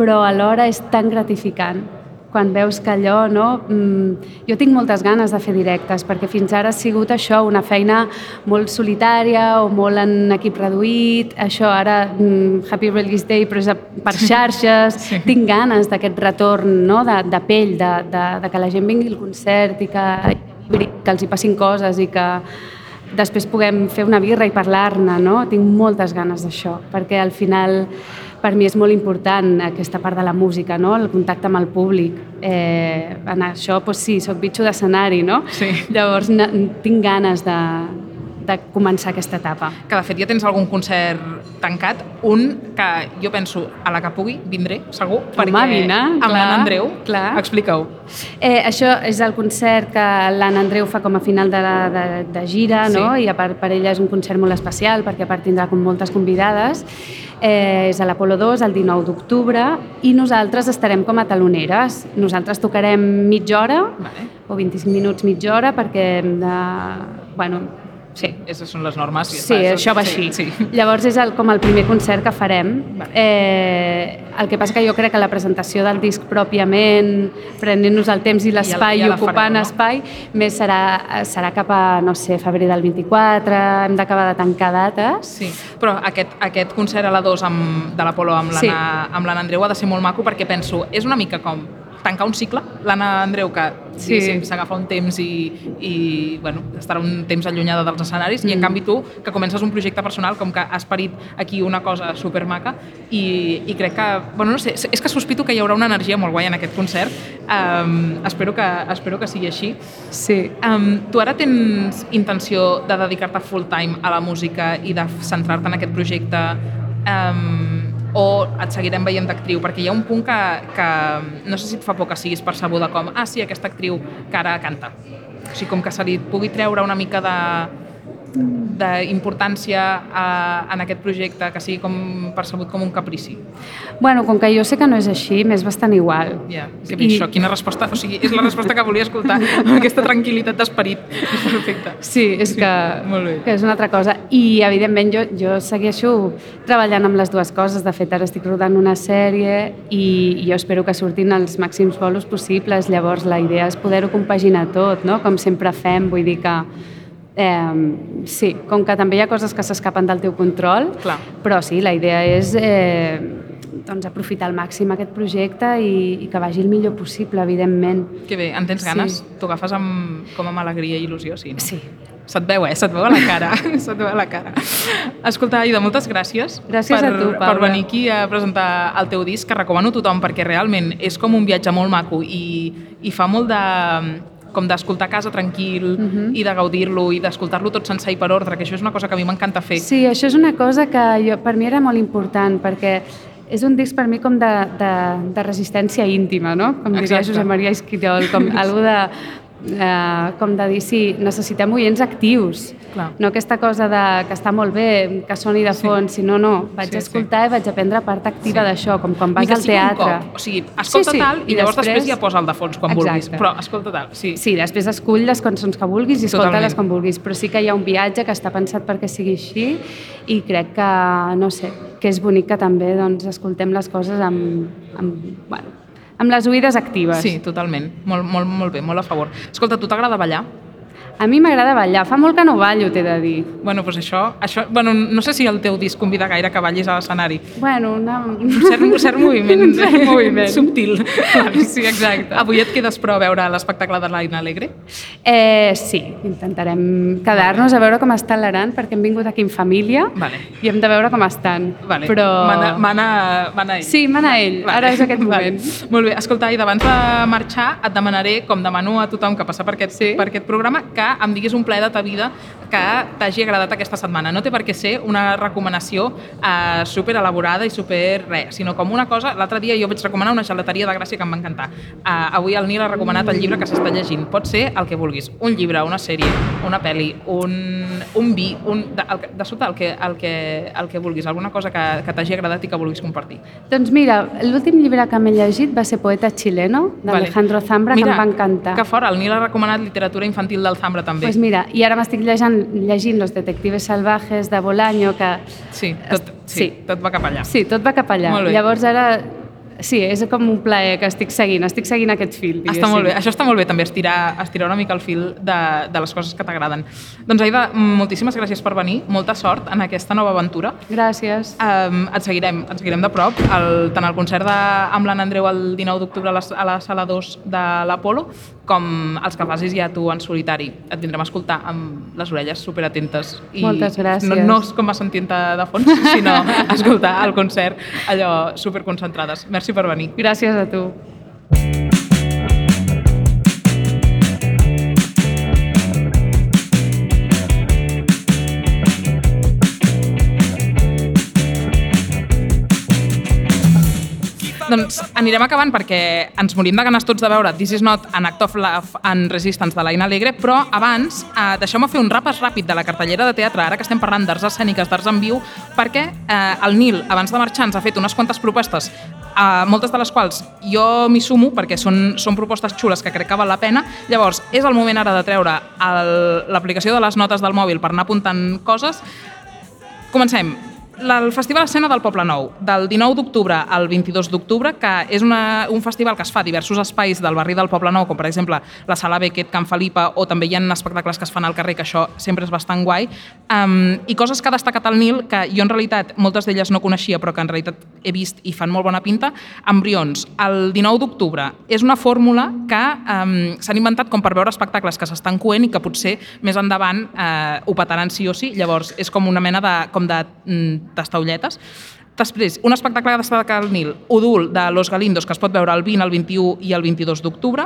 Però alhora és tan gratificant quan veus que allò, no? Mm, jo tinc moltes ganes de fer directes, perquè fins ara ha sigut això, una feina molt solitària o molt en equip reduït, això ara, mm, Happy Release Day, però és per xarxes, sí. tinc ganes d'aquest retorn no? de, de pell, de, de, de que la gent vingui al concert i que, que els hi passin coses i que després puguem fer una birra i parlar-ne, no? Tinc moltes ganes d'això, perquè al final per mi és molt important aquesta part de la música, no? el contacte amb el públic. Eh, en això, doncs sí, soc bitxo d'escenari, no? Sí. Llavors tinc ganes de, de començar aquesta etapa. que de fet ja tens algun concert tancat, un que jo penso, a la que pugui, vindré, segur, perquè vine, amb l'Anna Andreu, clar. explica-ho. Eh, això és el concert que l'Anna Andreu fa com a final de, la- de, de gira, Sí. no? i a part per ella és un concert molt especial perquè a part tindrà com moltes convidades. Eh, és a l'Apolo 2 el 19 d'octubre i nosaltres estarem com a taloneres. Nosaltres tocarem mitja hora Vale. o 25 minuts mitja hora perquè hem de... Bueno, sí, Aquestes són les normes. i Sí, està, això va així. Sí, sí. Llavors és el, com el primer concert que farem. Eh, el que passa que jo crec que la presentació del disc pròpiament, prenent-nos el temps i l'espai i fareu, ocupant no? espai, més serà, serà cap a, no sé, febrer del 24, hem d'acabar de tancar dates. Sí, però aquest, aquest concert a la 2 amb, de l'Apolo amb Sí. l'Anna amb l'Anna Andreu ha de ser molt maco perquè penso, és una mica com tancar un cicle, l'Anna Andreu que Sí. s'agafa un temps i, i bueno, estarà un temps allunyada dels escenaris i en Mm. canvi tu que comences un projecte personal com que has parit aquí una cosa supermaca i, i crec que, bueno, no sé, és que sospito que hi haurà una energia molt guai en aquest concert um, espero, que, espero que sigui així Sí. Um, tu ara tens intenció de dedicar-te full time a la música i de centrar-te en aquest projecte um, o et seguirem veient d'actriu? Perquè hi ha un punt que, que no sé si et fa por que siguis percebuda com ah, sí, aquesta actriu que ara canta. O sigui, com que se li pugui treure una mica de d'importància a- en aquest projecte, que sigui com percebut com un caprici. Bueno, com que jo sé que no és així, m'és bastant igual. Ja, que bé, això, quina resposta... O sigui, és la resposta que volia escoltar, <laughs> amb aquesta tranquil·litat d'esperit. <laughs> Perfecte. Sí, és Sí, que, que és una altra cosa. I, evidentment, jo, jo segueixo treballant amb les dues coses. De fet, ara estic rodant una sèrie i, i jo espero que surtin els màxims bolos possibles. Llavors, la idea és poder-ho compaginar tot, no? com sempre fem. Vull dir que, eh, sí, com que també hi ha coses que s'escapen del teu control, Clar. però sí, la idea és eh, doncs, aprofitar al màxim aquest projecte i, i que vagi el millor possible, evidentment. Que bé, en tens Sí. ganes? T'ho agafes amb, com amb alegria i il·lusió, sí, no? Sí. Se't veu, eh? Se't veu a la cara. <laughs> Se't veu a la cara. Escolta, Aida, moltes gràcies, Gràcies per, a tu, per Paula. venir aquí a presentar el teu disc, que recomano a tothom perquè realment és com un viatge molt maco i, i fa molt de com d'escoltar a casa tranquil Mhm. i de gaudir-lo i d'escoltar-lo tot sencer i per ordre, que això és una cosa que a mi m'encanta fer. Sí, això és una cosa que jo, per mi era molt important, perquè és un disc per mi com de, de, de resistència íntima, no? Com diria Exacte. Josep Maria Esquirol, com <laughs> algo de, eh, com de dir, sí, necessitem oients actius. Clar. No aquesta cosa de que està molt bé, que soni de Sí. fons, sinó no, vaig Sí, sí. escoltar i vaig aprendre part activa Sí. d'això, com quan vas al teatre. Cop. O sigui, escolta Sí, sí, tal i, i llavors després... després ja posa el de fons quan vulguis. Exacte. Però escolta tal, sí. Sí, després escull les cançons que vulguis i escolta-les com vulguis, però sí que hi ha un viatge que està pensat perquè sigui així i crec que, no sé, que és bonic que també doncs, escoltem les coses amb, amb, bueno, amb les oïdes actives. Sí, totalment. Molt, molt, molt bé, molt a favor. Escolta, tu t'agrada ballar? A mi m'agrada ballar. Fa molt que no ballo, t'he de dir. Bueno, doncs això, això... Bueno, no sé si el teu disc convida gaire que ballis a l'escenari. Bueno, una... Un cert, un cert moviment, Un cert moviment. subtil. Sí, exacte. Avui et quedes però a veure l'espectacle de l'Aina Alegre? Eh, sí, intentarem quedar-nos a veure com està l'Aran, perquè hem vingut aquí en família Vale. i hem de veure com estan. Vale. Però... Mana, mana, mana ell. Sí, mana ell. Vale. Ara és aquest moment. Vale. Molt bé. Escolta, Aida, abans de marxar et demanaré, com demano a tothom que passa per aquest, Sí. per aquest programa, que em diguis un plaer de ta vida que t'hagi agradat aquesta setmana. No té per què ser una recomanació eh, super elaborada i super res, sinó com una cosa... L'altre dia jo vaig recomanar una gelateria de Gràcia que em va encantar. Eh, avui el Nil ha recomanat el llibre que s'està llegint. Pot ser el que vulguis. Un llibre, una sèrie, una pel·li, un, un vi, un, de, el, de sota el que, el, que, el que vulguis. Alguna cosa que, que t'hagi agradat i que vulguis compartir. Doncs mira, l'últim llibre que m'he llegit va ser Poeta xileno, d'Alejandro Zambra, Mira, que em va encantar. Que fort, el Nil ha recomanat literatura infantil del Zambra també. Pues mira, i ara m'estic llegint, llegint Los detectives salvajes de Bolaño, que sí, tot, sí, sí. tot va cap allà. sí, tot va cap allà. Llavors ara, sí, és com un plaer que estic seguint, estic seguint aquest fil, Està molt bé. Això està molt bé també, estirar, estirar una mica el fil de, de les coses que t'agraden. Doncs Aida, moltíssimes gràcies per venir, molta sort en aquesta nova aventura. Gràcies. Um, et seguirem, et seguirem de prop, el, tant el concert de, amb l'Anna Andreu el 19 d'octubre a, la, a la sala 2 de l'Apolo, com els que facis ja tu en solitari. Et vindrem a escoltar amb les orelles superatentes. I Moltes gràcies. No, no és com a sentint-te de fons, <laughs> sinó escoltar el concert allò superconcentrades. Merci per venir. Gràcies a tu. Doncs anirem acabant perquè ens morim de ganes tots de veure This is not an act of love and resistance de l'Aina Alegre, però abans eh, deixeu-me fer un rapàs ràpid de la cartellera de teatre, ara que estem parlant d'arts escèniques, d'arts en viu, perquè eh, el Nil, abans de marxar, ens ha fet unes quantes propostes, eh, moltes de les quals jo m'hi sumo perquè són, són propostes xules que crec que val la pena. Llavors, és el moment ara de treure l'aplicació de les notes del mòbil per anar apuntant coses. Comencem. El Festival Escena del Poble Nou, del 19 d'octubre al 22 d'octubre, que és una, un festival que es fa a diversos espais del barri del Poble Nou, com per exemple la Sala Beckett, Can Felipa, o també hi ha espectacles que es fan al carrer, que això sempre és bastant guai, um, i coses que ha destacat el Nil, que jo en realitat moltes d'elles no coneixia, però que en realitat he vist i fan molt bona pinta, Embrions, el 19 d'octubre. És una fórmula que um, s'han inventat com per veure espectacles que s'estan coent i que potser més endavant eh, ho petaran sí o sí, llavors és com una mena de, com de mm, tastaulletes. Després, un espectacle que destaca el Nil, Udul, de Los Galindos, que es pot veure el 20, el 21 i el 22 d'octubre.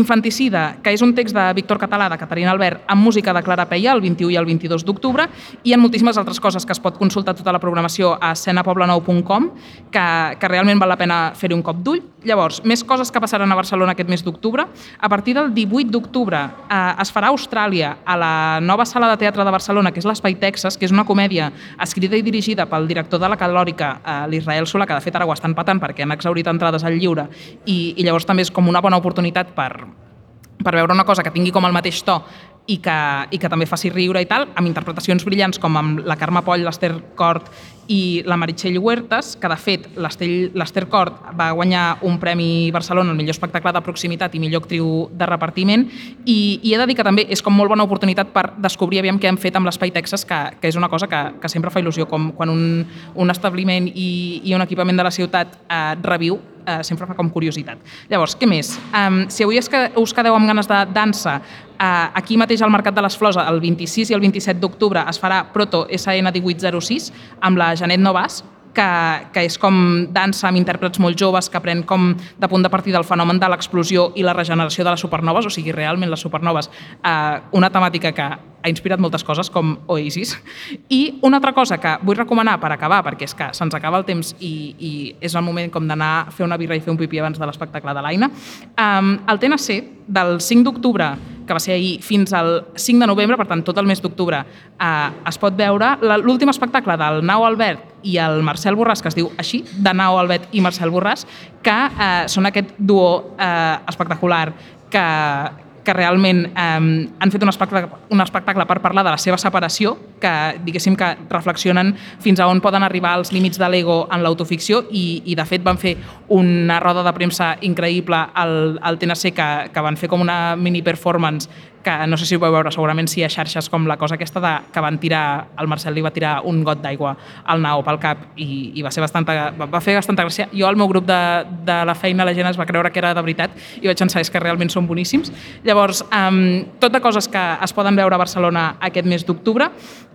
Infanticida, que és un text de Víctor Català, de Caterina Albert, amb música de Clara Peia, el 21 i el 22 d'octubre. I en moltíssimes altres coses que es pot consultar tota la programació a escenapoblenou.com, que, que realment val la pena fer-hi un cop d'ull. Llavors, més coses que passaran a Barcelona aquest mes d'octubre. A partir del 18 d'octubre eh, es farà a Austràlia, a la nova sala de teatre de Barcelona, que és l'Espai Texas, que és una comèdia escrita i dirigida pel director de la Calòrica, eh, l'Israel Solà, que de fet ara ho estan patant perquè han exaurit entrades al lliure, i, i llavors també és com una bona oportunitat per, per veure una cosa que tingui com el mateix to i que, i que també faci riure i tal, amb interpretacions brillants com amb la Carme Poll, l'Ester Cort i la Meritxell Huertas, que de fet l'Ester Cort va guanyar un Premi Barcelona, el millor espectacle de proximitat i millor actriu de repartiment, i, i he de dir que també és com molt bona oportunitat per descobrir aviam què han fet amb l'Espai Texas, que, que és una cosa que, que sempre fa il·lusió, com quan un, un establiment i, i un equipament de la ciutat eh, reviu, eh, sempre fa com curiositat. Llavors, què més? Um, si avui és que us quedeu amb ganes de dansa, uh, aquí mateix al Mercat de les Flors, el 26 i el 27 d'octubre, es farà Proto SN 1806 amb la Janet Novas, que, que és com dansa amb intèrprets molt joves que pren com de punt de partida el fenomen de l'explosió i la regeneració de les supernoves, o sigui, realment les supernoves, eh, una temàtica que ha inspirat moltes coses, com Oasis. I una altra cosa que vull recomanar per acabar, perquè és que se'ns acaba el temps i, i és el moment com d'anar a fer una birra i fer un pipí abans de l'espectacle de l'Aina, um, el TNC, del 5 d'octubre, que va ser ahir, fins al 5 de novembre, per tant, tot el mes d'octubre, eh, es pot veure. L'últim espectacle del Nau Albert i el Marcel Borràs, que es diu així, de Nau Albert i Marcel Borràs, que eh, són aquest duo eh, espectacular que, que realment eh, han fet un espectacle, un espectacle per parlar de la seva separació, que diguéssim que reflexionen fins a on poden arribar els límits de l'ego en l'autoficció i, i de fet van fer una roda de premsa increïble al, al TNC que, que van fer com una mini performance que no sé si ho vau veure segurament si hi ha xarxes com la cosa aquesta de, que van tirar, el Marcel li va tirar un got d'aigua al nao pel cap i, i va, ser bastanta, va, fer bastanta gràcia. Jo al meu grup de, de la feina la gent es va creure que era de veritat i vaig pensar que realment són boníssims. Llavors, um, tot de coses que es poden veure a Barcelona aquest mes d'octubre,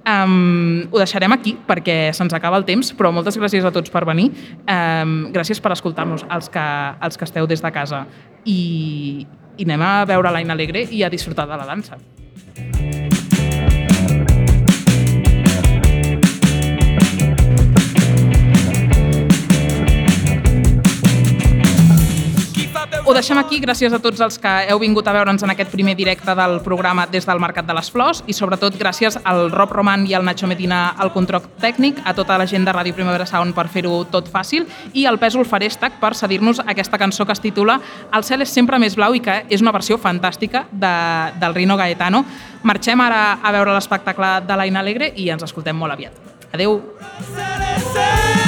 um, ho deixarem aquí perquè se'ns acaba el temps, però moltes gràcies a tots per venir. Um, gràcies per escoltar-nos, els, que, els que esteu des de casa. I, i anem a veure l'Aina Alegre i a disfrutar de la dansa. Ho deixem aquí, gràcies a tots els que heu vingut a veure'ns en aquest primer directe del programa des del Mercat de les Flors i sobretot gràcies al Rob Roman i al Nacho Medina al control tècnic, a tota la gent de Ràdio Primavera Sound per fer-ho tot fàcil i al Pèsol Farestac per cedir-nos aquesta cançó que es titula El cel és sempre més blau i que és una versió fantàstica de, del Rino Gaetano. Marxem ara a veure l'espectacle de l'Aina Alegre i ens escoltem molt aviat. Adeu! Ser, ser.